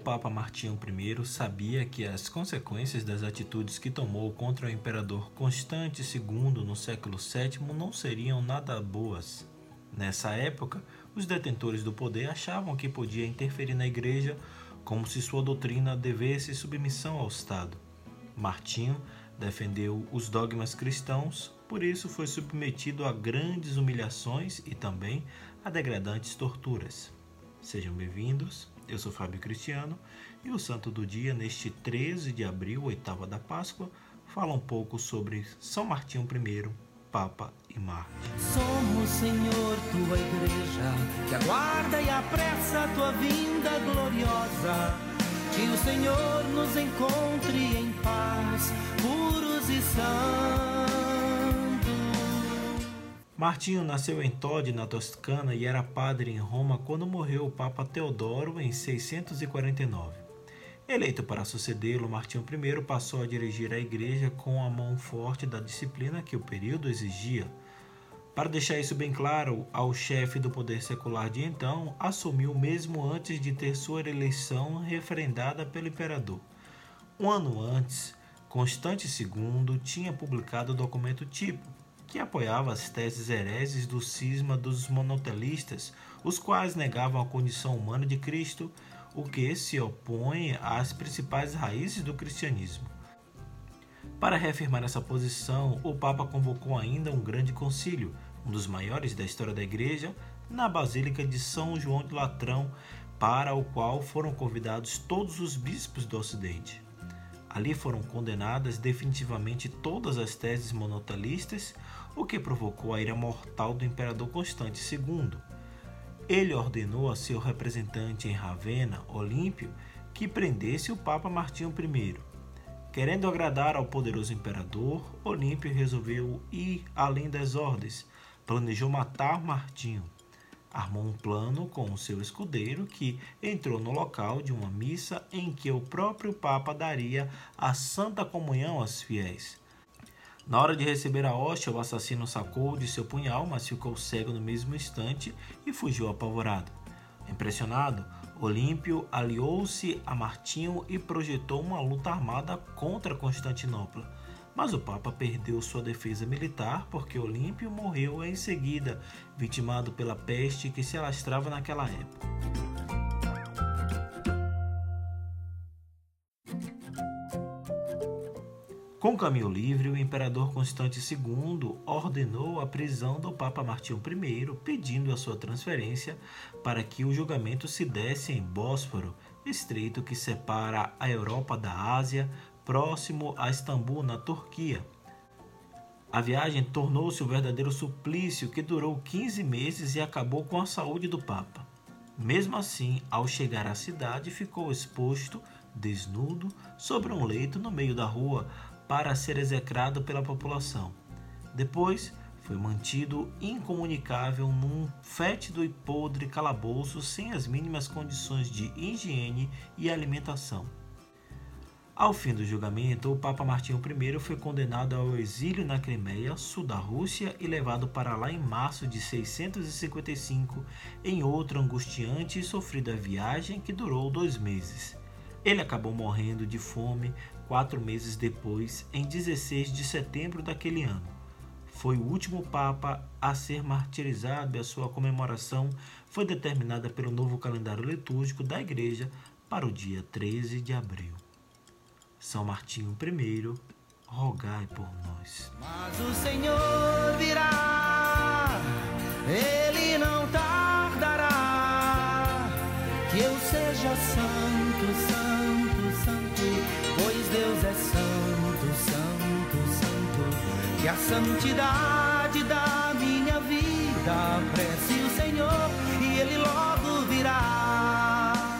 Papa Martinho I sabia que as consequências das atitudes que tomou contra o imperador Constante II no século VII não seriam nada boas. Nessa época, os detentores do poder achavam que podia interferir na igreja como se sua doutrina devesse submissão ao Estado. Martinho defendeu os dogmas cristãos, por isso foi submetido a grandes humilhações e também a degradantes torturas. Sejam bem-vindos, eu sou Fábio Cristiano e o santo do dia, neste 13 de abril, oitava da Páscoa, fala um pouco sobre São Martinho I, Papa e Marte. Somos, Senhor, tua igreja, que aguarda e apressa a tua vinda gloriosa. Que o Senhor nos encontre em paz, puros e santos. Martinho nasceu em Todi, na Toscana, e era padre em Roma quando morreu o Papa Teodoro em 649. Eleito para sucedê-lo, Martinho I passou a dirigir a igreja com a mão forte da disciplina que o período exigia. Para deixar isso bem claro, ao chefe do poder secular de então, assumiu mesmo antes de ter sua eleição referendada pelo imperador. Um ano antes, Constante II tinha publicado o documento tipo, que apoiava as teses hereses do cisma dos monotelistas, os quais negavam a condição humana de Cristo, o que se opõe às principais raízes do cristianismo. Para reafirmar essa posição, o Papa convocou ainda um grande concílio, um dos maiores da história da Igreja, na Basílica de São João de Latrão, para o qual foram convidados todos os bispos do Ocidente. Ali foram condenadas definitivamente todas as teses monotelistas, o que provocou a ira mortal do imperador Constante II. Ele ordenou a seu representante em Ravenna, Olímpio, que prendesse o Papa Martinho I. Querendo agradar ao poderoso imperador, Olímpio resolveu ir além das ordens, planejou matar Martinho. Armou um plano com o seu escudeiro que entrou no local de uma missa em que o próprio Papa daria a Santa Comunhão aos fiéis. Na hora de receber a hóstia, o assassino sacou de seu punhal, mas ficou cego no mesmo instante e fugiu apavorado. Impressionado, Olímpio aliou-se a Martinho e projetou uma luta armada contra Constantinopla. Mas o Papa perdeu sua defesa militar porque Olímpio morreu em seguida, vitimado pela peste que se alastrava naquela época. Com caminho livre, o imperador Constante II ordenou a prisão do Papa Martinho I, pedindo a sua transferência para que o julgamento se desse em Bósforo, estreito que separa a Europa da Ásia, próximo a Istambul, na Turquia. A viagem tornou-se um verdadeiro suplício que durou 15 meses e acabou com a saúde do Papa. Mesmo assim, ao chegar à cidade, ficou exposto, desnudo, sobre um leito no meio da rua, para ser execrado pela população. Depois, foi mantido incomunicável num fétido e podre calabouço sem as mínimas condições de higiene e alimentação. Ao fim do julgamento, o Papa Martinho I foi condenado ao exílio na Crimeia, sul da Rússia, e levado para lá em março de 655, em outra angustiante e sofrida viagem que durou dois meses. Ele acabou morrendo de fome quatro meses depois, em 16 de setembro daquele ano. Foi o último Papa a ser martirizado e a sua comemoração foi determinada pelo novo calendário litúrgico da Igreja para o dia 13 de abril. São Martinho I, rogai por nós. Mas o Senhor virá, ele não tardará, que eu seja santo, santo Deus é santo, santo, santo. E a santidade da minha vida prece o Senhor e Ele logo virá.